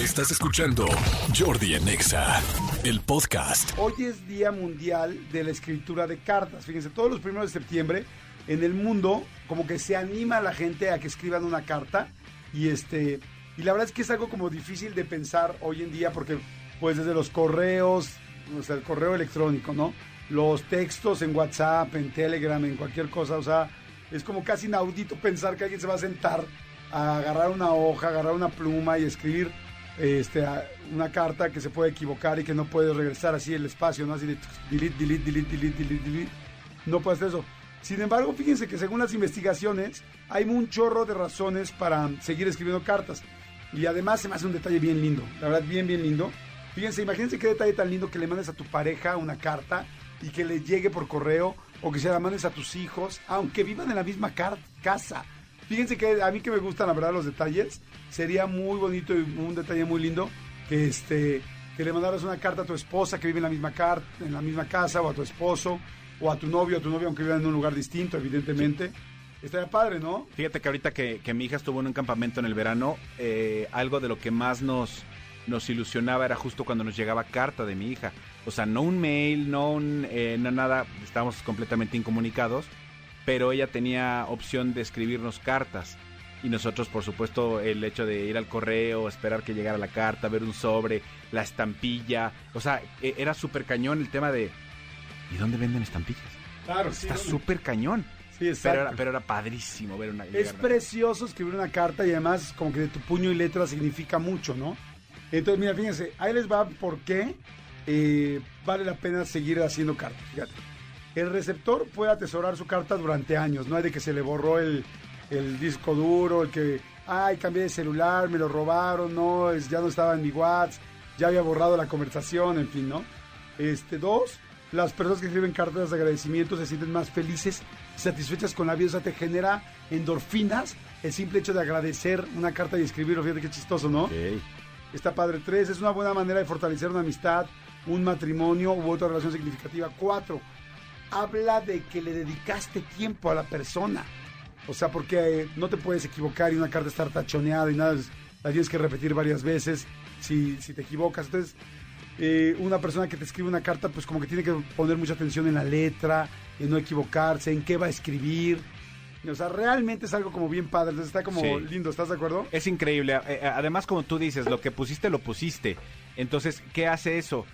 Estás escuchando Jordi Anexa, el podcast. Hoy es Día Mundial de la Escritura de Cartas. Fíjense, todos los primeros de septiembre en el mundo como que se anima a la gente a que escriban una carta y este y la verdad es que es algo como difícil de pensar hoy en día porque pues desde los correos, o sea, el correo electrónico, ¿no? Los textos en WhatsApp, en Telegram, en cualquier cosa, o sea, es como casi inaudito pensar que alguien se va a sentar a agarrar una hoja, agarrar una pluma y escribir este, una carta que se puede equivocar y que no puede regresar así el espacio, ¿no? Así de delete, delete, delete, delete, delete, delete. No puede hacer eso. Sin embargo, fíjense que según las investigaciones, hay un chorro de razones para seguir escribiendo cartas. Y además se me hace un detalle bien lindo, la verdad, bien, bien lindo. Fíjense, imagínense qué detalle tan lindo que le mandes a tu pareja una carta y que le llegue por correo o que se la mandes a tus hijos, aunque vivan en la misma casa. Fíjense que a mí que me gustan, la verdad, los detalles. Sería muy bonito y un detalle muy lindo que este que le mandaras una carta a tu esposa que vive en la misma en la misma casa o a tu esposo o a tu novio o a tu novia aunque viva en un lugar distinto, evidentemente. Estaría padre, ¿no? Fíjate que ahorita que, mi hija estuvo en un campamento en el verano, eh, algo de lo que más nos, nos ilusionaba era justo cuando nos llegaba carta de mi hija. O sea, no un mail, no, un, eh, no nada, estábamos completamente incomunicados, pero ella tenía opción de escribirnos cartas. Y nosotros, por supuesto, el hecho de ir al correo, esperar que llegara la carta, ver un sobre, la estampilla. O sea, e, era súper cañón el tema de. ¿Y dónde venden estampillas? Claro. Está súper cañón. Sí, exacto. Pero era, pero era padrísimo ver una Es precioso escribir una carta y además, como que de tu puño y letra significa mucho, ¿no? Entonces, mira, fíjense, ahí les va por qué eh, vale la pena seguir haciendo cartas. Fíjate. El receptor puede atesorar su carta durante años, no hay de que se le borró el, el disco duro, el que, ay, cambié de celular, me lo robaron, no, es, ya no estaba en mi WhatsApp, ya había borrado la conversación, en fin, ¿no? Este, dos, las personas que escriben cartas de agradecimiento se sienten más felices, satisfechas con la vida, o sea, te genera endorfinas el simple hecho de agradecer una carta y escribirlo, fíjate qué chistoso, ¿no? Okay. Está padre. Tres, es una buena manera de fortalecer una amistad, un matrimonio u otra relación significativa. Cuatro, habla de que le dedicaste tiempo a la persona. O sea, porque eh, no te puedes equivocar y una carta estar tachoneada y nada, la tienes que repetir varias veces si, si te equivocas. Entonces, eh, una persona que te escribe una carta, pues como que tiene que poner mucha atención en la letra, en no equivocarse, en qué va a escribir. O sea, realmente es algo como bien padre, entonces está como lindo, ¿estás de acuerdo? Es increíble. Eh, además, como tú dices, lo que pusiste, lo pusiste. Entonces, ¿qué hace eso?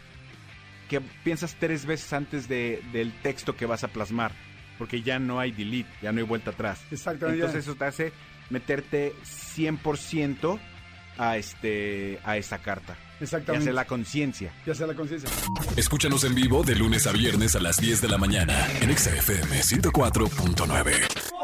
Que piensas tres veces antes de, del texto que vas a plasmar porque ya no hay delete, ya no hay vuelta atrás. Exactamente. Entonces eso te hace meterte 100% a este a esa carta. Exactamente. Y hacer la conciencia. Y hacer la conciencia. Escúchanos en vivo de lunes a viernes a las 10 de la mañana en XFM 104.9.